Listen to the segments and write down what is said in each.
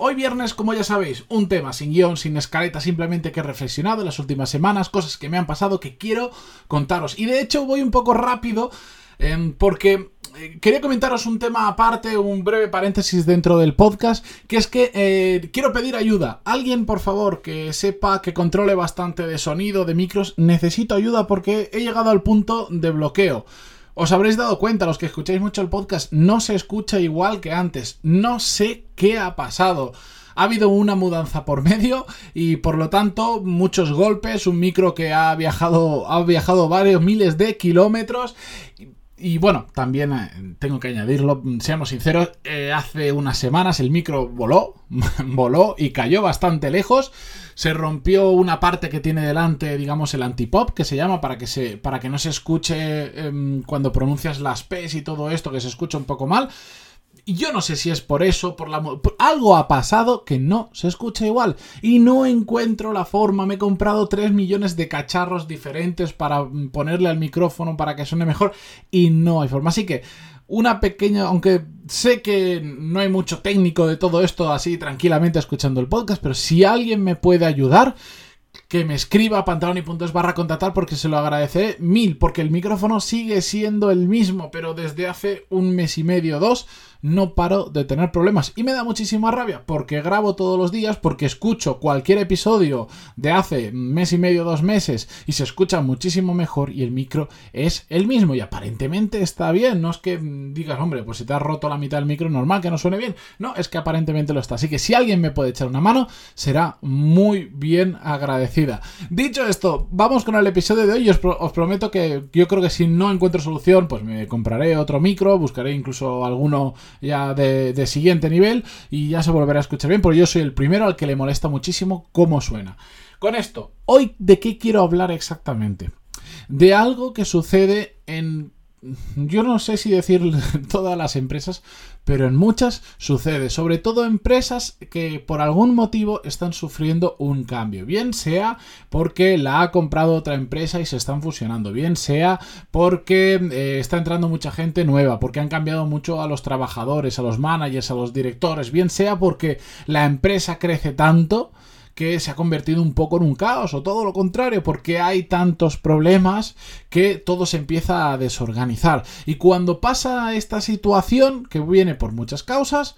Hoy viernes, como ya sabéis, un tema sin guion, sin escaleta, simplemente que he reflexionado en las últimas semanas, cosas que me han pasado que quiero contaros. Y de hecho voy un poco rápido em, porque eh, quería comentaros un tema aparte, un breve paréntesis dentro del podcast, que es que eh, quiero pedir ayuda. Alguien, por favor, que sepa, que controle bastante de sonido, de micros, necesito ayuda porque he llegado al punto de bloqueo. Os habréis dado cuenta, los que escucháis mucho el podcast, no se escucha igual que antes. No sé qué ha pasado. Ha habido una mudanza por medio y por lo tanto muchos golpes, un micro que ha viajado, ha viajado varios miles de kilómetros y bueno, también eh, tengo que añadirlo, seamos sinceros, eh, hace unas semanas el micro voló, voló y cayó bastante lejos. Se rompió una parte que tiene delante, digamos, el antipop, que se llama, para que, se, para que no se escuche em, cuando pronuncias las P's y todo esto, que se escucha un poco mal. Y yo no sé si es por eso, por la... algo ha pasado que no se escucha igual. Y no encuentro la forma. Me he comprado 3 millones de cacharros diferentes para mm, ponerle al micrófono para que suene mejor. Y no hay forma. Así que una pequeña, aunque sé que no hay mucho técnico de todo esto así tranquilamente escuchando el podcast, pero si alguien me puede ayudar, que me escriba a puntos barra contratar porque se lo agradeceré mil, porque el micrófono sigue siendo el mismo, pero desde hace un mes y medio, dos, no paro de tener problemas. Y me da muchísima rabia porque grabo todos los días, porque escucho cualquier episodio de hace mes y medio, dos meses, y se escucha muchísimo mejor y el micro es el mismo. Y aparentemente está bien, no es que digas, hombre, pues si te has roto la mitad del micro, normal que no suene bien. No, es que aparentemente lo está. Así que si alguien me puede echar una mano, será muy bien Dicho esto, vamos con el episodio de hoy. Os, os prometo que yo creo que si no encuentro solución, pues me compraré otro micro, buscaré incluso alguno ya de, siguiente nivel y ya se volverá a escuchar bien, porque yo soy el primero al que le molesta muchísimo cómo suena. Con esto, hoy de qué quiero hablar exactamente. De algo que sucede en yo no sé si decir todas las empresas, pero en muchas sucede, sobre todo empresas que por algún motivo están sufriendo un cambio, bien sea porque la ha comprado otra empresa y se están fusionando, bien sea porque eh, está entrando mucha gente nueva, porque han cambiado mucho a los trabajadores, a los managers, a los directores, bien sea porque la empresa crece tanto que se ha convertido un poco en un caos o todo lo contrario, porque hay tantos problemas que todo se empieza a desorganizar. Y cuando pasa esta situación, que viene por muchas causas,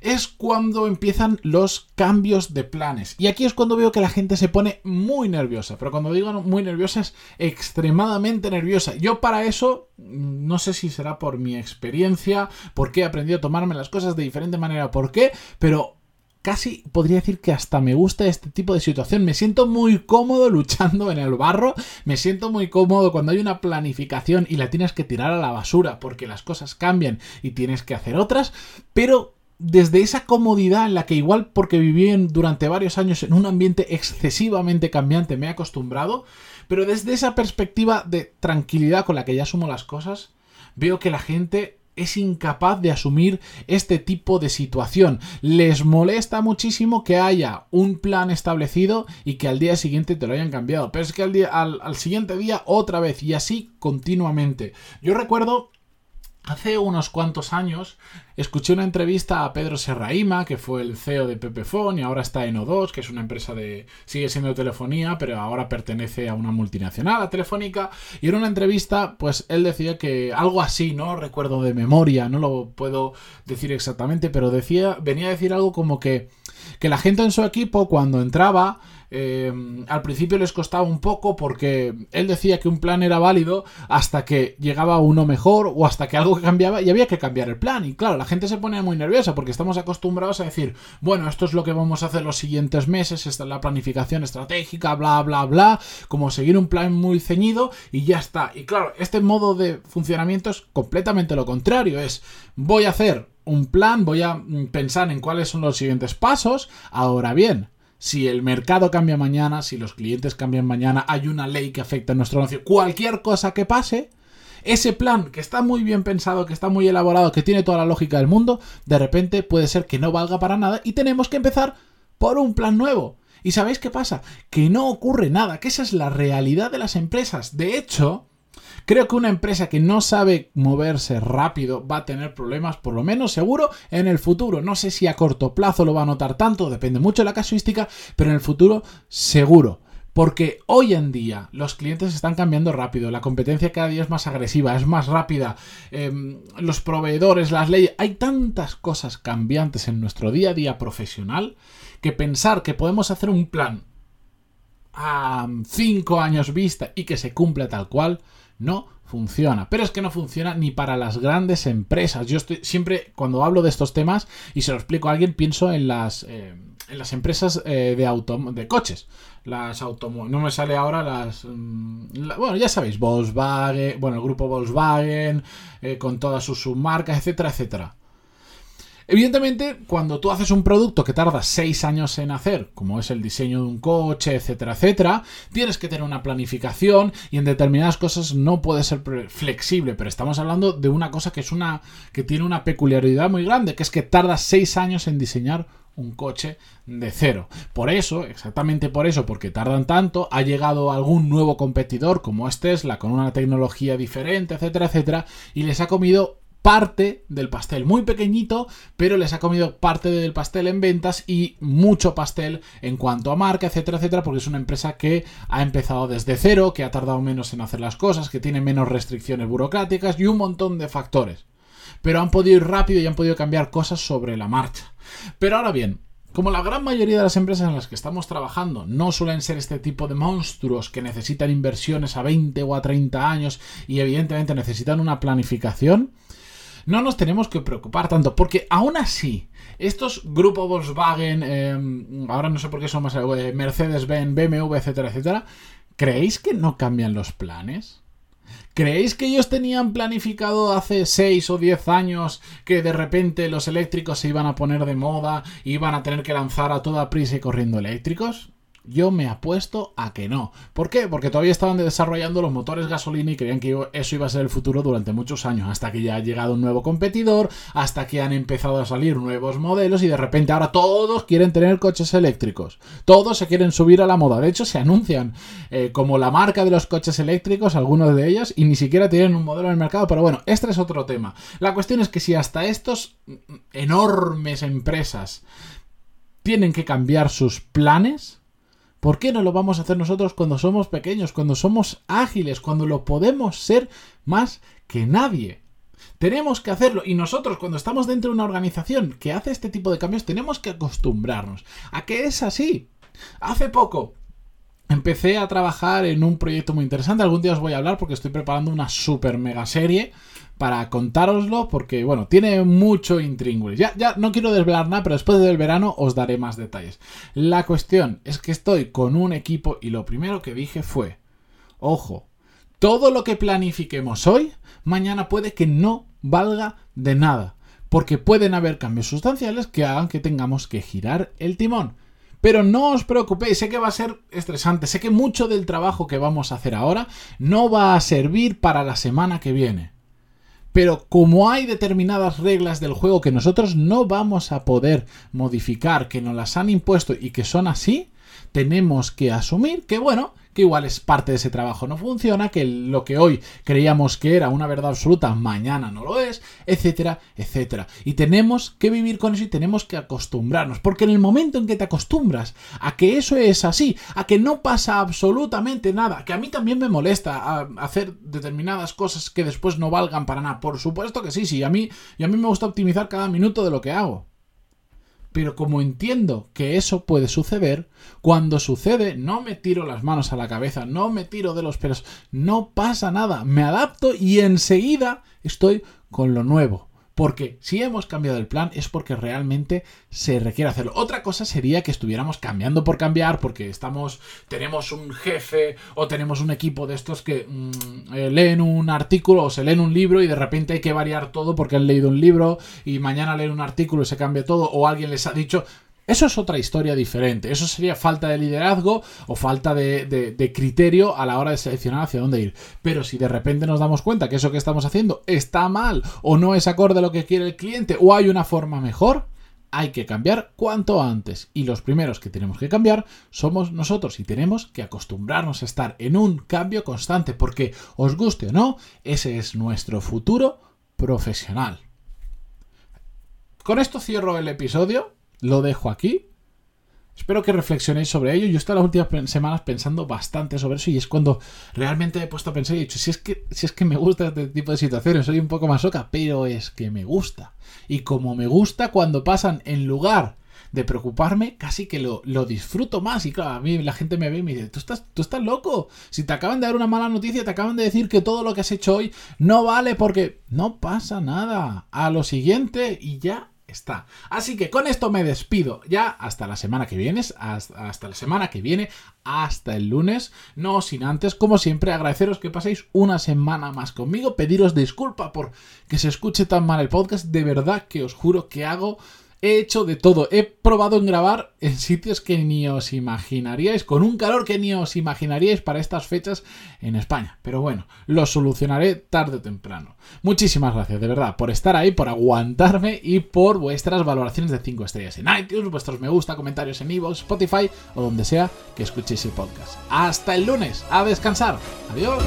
es cuando empiezan los cambios de planes. Y aquí es cuando veo que la gente se pone muy nerviosa. Pero cuando digo muy nerviosa es extremadamente nerviosa. Yo para eso, no sé si será por mi experiencia, porque he aprendido a tomarme las cosas de diferente manera, por qué, pero casi podría decir que hasta me gusta este tipo de situación. Me siento muy cómodo luchando en el barro, me siento muy cómodo cuando hay una planificación y la tienes que tirar a la basura porque las cosas cambian y tienes que hacer otras, pero desde esa comodidad en la que igual porque viví durante varios años en un ambiente excesivamente cambiante me he acostumbrado, pero desde esa perspectiva de tranquilidad con la que ya asumo las cosas, veo que la gente es incapaz de asumir este tipo de situación. Les molesta muchísimo que haya un plan establecido y que al día siguiente te lo hayan cambiado. Pero es que al, día, al, siguiente día otra vez y así continuamente. Yo recuerdo Hace unos cuantos años escuché una entrevista a Pedro Serraima, que fue el CEO de Pepefon y ahora está en O2, que es una empresa de. sigue siendo telefonía, pero ahora pertenece a una multinacional, a Telefónica. Y en una entrevista, pues él decía que algo así, no recuerdo de memoria, no lo puedo decir exactamente, pero decía, venía a decir algo como que, que la gente en su equipo, cuando entraba, eh, al principio les costaba un poco porque él decía que un plan era válido hasta que llegaba uno mejor o hasta que algo cambiaba y había que cambiar el plan. Y claro, la gente se pone muy nerviosa porque estamos acostumbrados a decir, bueno, esto es lo que vamos a hacer los siguientes meses, esta es la planificación estratégica, bla, bla, bla, como seguir un plan muy ceñido y ya está. Y claro, este modo de funcionamiento es completamente lo contrario, es voy a hacer un plan, voy a mm, pensar en cuáles son los siguientes pasos. Ahora bien, si el mercado cambia mañana, si los clientes cambian mañana, hay una ley que afecta a nuestro negocio, cualquier cosa que pase, ese plan que está muy bien pensado, que está muy elaborado, que tiene toda la lógica del mundo, de repente puede ser que no valga para nada y tenemos que empezar por un plan nuevo. ¿Y sabéis qué pasa? Que no ocurre nada, que esa es la realidad de las empresas. De hecho, Creo que una empresa que no sabe moverse rápido va a tener problemas, por lo menos seguro, en el futuro. No sé si a corto plazo lo va a notar tanto, depende mucho de la casuística, pero en el futuro seguro. Porque hoy en día los clientes están cambiando rápido, la competencia cada día es más agresiva, es más rápida, em, los proveedores, las leyes, hay tantas cosas cambiantes en nuestro día a día profesional que pensar que podemos hacer un plan a cinco años vista y que se cumpla tal cual, no funciona. Pero es que no funciona ni para las grandes empresas. Yo estoy siempre, cuando hablo de estos temas y se lo explico a alguien, pienso en las, eh, en las empresas eh, de, auto, de coches. Las automóviles. No me sale ahora las. Mm, bueno, ya sabéis, Volkswagen, bueno, el grupo Volkswagen, eh, con todas sus submarcas, etcétera, etcétera. Evidentemente, cuando tú haces un producto que tarda 6 años en hacer, como es el diseño de un coche, etcétera, etcétera, tienes que tener una planificación y en determinadas cosas no puede ser flexible, pero estamos hablando de una cosa que es una que tiene una peculiaridad muy grande, que es que tarda 6 años en diseñar un coche de cero. Por eso, exactamente por eso, porque tardan tanto, ha llegado algún nuevo competidor como es Tesla con una tecnología diferente, etcétera, etcétera, y les ha comido parte del pastel, muy pequeñito, pero les ha comido parte del pastel en ventas y mucho pastel en cuanto a marca, etcétera, etcétera, porque es una empresa que ha empezado desde cero, que ha tardado menos en hacer las cosas, que tiene menos restricciones burocráticas y un montón de factores. Pero han podido ir rápido y han podido cambiar cosas sobre la marcha. Pero ahora bien, como la gran mayoría de las empresas en las que estamos trabajando no suelen ser este tipo de monstruos que necesitan inversiones a 20 o a 30 años y evidentemente necesitan una planificación, no nos tenemos que preocupar tanto, porque aún así, estos grupos Volkswagen, em, ahora no sé por qué son más eh, Mercedes-Benz, BMW, etcétera, etcétera, ¿creéis que no cambian los planes? ¿Creéis que ellos tenían planificado hace 6 o 10 años que de repente los eléctricos se iban a poner de moda y iban a tener que lanzar a toda prisa y corriendo eléctricos? Yo me apuesto a que no. ¿Por qué? Porque todavía estaban desarrollando los motores gasolina y creían que eso iba a ser el futuro durante muchos años, hasta que ya ha llegado un nuevo competidor, hasta que han empezado a salir nuevos modelos y de repente ahora todos quieren tener coches eléctricos. Todos se quieren subir a la moda. De hecho, se anuncian eh, como la marca de los coches eléctricos, algunos de ellos, y ni siquiera tienen un modelo en el mercado. Pero bueno, este es otro tema. La cuestión es que si hasta estos enormes empresas tienen que cambiar sus planes, ¿Por qué no lo vamos a hacer nosotros cuando somos pequeños, cuando somos ágiles, cuando lo podemos ser más que nadie? Tenemos que hacerlo y nosotros cuando estamos dentro de una organización que hace este tipo de cambios tenemos que acostumbrarnos a que es así. Hace poco empecé a trabajar en un proyecto muy interesante, algún día os voy a hablar porque estoy preparando una super mega serie para contároslo porque, bueno, tiene mucho intríngulis. Ya, ya no quiero desvelar nada, pero después del verano os daré más detalles. La cuestión es que estoy con un equipo y lo primero que dije fue, ojo, todo lo que planifiquemos hoy, mañana puede que no valga de nada, porque pueden haber cambios sustanciales que hagan que tengamos que girar el timón. Pero no os preocupéis, sé que va a ser estresante, sé que mucho del trabajo que vamos a hacer ahora no va a servir para la semana que viene. Pero como hay determinadas reglas del juego que nosotros no vamos a poder modificar, que nos las han impuesto y que son así, tenemos que asumir que, bueno, que igual es parte de ese trabajo no funciona, que lo que hoy creíamos que era una verdad absoluta, mañana no lo es, etcétera, etcétera. Y tenemos que vivir con eso y tenemos que acostumbrarnos, porque en el momento en que te acostumbras a que eso es así, a que no pasa absolutamente nada, que a mí también me molesta hacer determinadas cosas que después no valgan para nada, por supuesto que sí, sí, a mí, y a mí me gusta optimizar cada minuto de lo que hago. Pero como entiendo que eso puede suceder, cuando sucede no me tiro las manos a la cabeza, no me tiro de los pelos, no pasa nada, me adapto y enseguida estoy con lo nuevo. Porque si hemos cambiado el plan es porque realmente se requiere hacerlo. Otra cosa sería que estuviéramos cambiando por cambiar porque estamos tenemos un jefe o tenemos un equipo de estos que mm, eh, leen un artículo o se leen un libro y de repente hay que variar todo porque han leído un libro y mañana leen un artículo y se cambia todo o alguien les ha dicho eso es otra historia diferente. Eso sería falta de liderazgo o falta de, criterio a la hora de seleccionar hacia dónde ir. Pero si de repente nos damos cuenta que eso que estamos haciendo está mal o no es acorde a lo que quiere el cliente o hay una forma mejor, hay que cambiar cuanto antes. Y los primeros que tenemos que cambiar somos nosotros y tenemos que acostumbrarnos a estar en un cambio constante porque, os guste o no, ese es nuestro futuro profesional. Con esto cierro el episodio lo dejo aquí. Espero que reflexionéis sobre ello. Yo he estado las últimas semanas pensando bastante sobre eso y es cuando realmente he puesto a pensar y he dicho, si es que, si es que me gusta este tipo de situaciones, soy un poco más soca, pero es que me gusta. Y como me gusta cuando pasan en lugar de preocuparme, casi que lo, disfruto más. Y claro, a mí la gente me ve y me dice, ¿Tú estás, tú estás loco. Si te acaban de dar una mala noticia, te acaban de decir que todo lo que has hecho hoy no vale porque no pasa nada. A lo siguiente y ya está. Así que con esto me despido. Ya hasta la semana que viene, hasta, la semana que viene, hasta el lunes, no sin antes, como siempre, agradeceros que paséis una semana más conmigo, pediros disculpa por que se escuche tan mal el podcast, de verdad que os juro que hago He hecho de todo. He probado en grabar en sitios que ni os imaginaríais, con un calor que ni os imaginaríais para estas fechas en España. Pero bueno, lo solucionaré tarde o temprano. Muchísimas gracias, de verdad, por estar ahí, por aguantarme y por vuestras valoraciones de 5 estrellas en iTunes, vuestros me gusta, comentarios en iVoox, Spotify o donde sea que escuchéis el podcast. Hasta el lunes, a descansar. Adiós.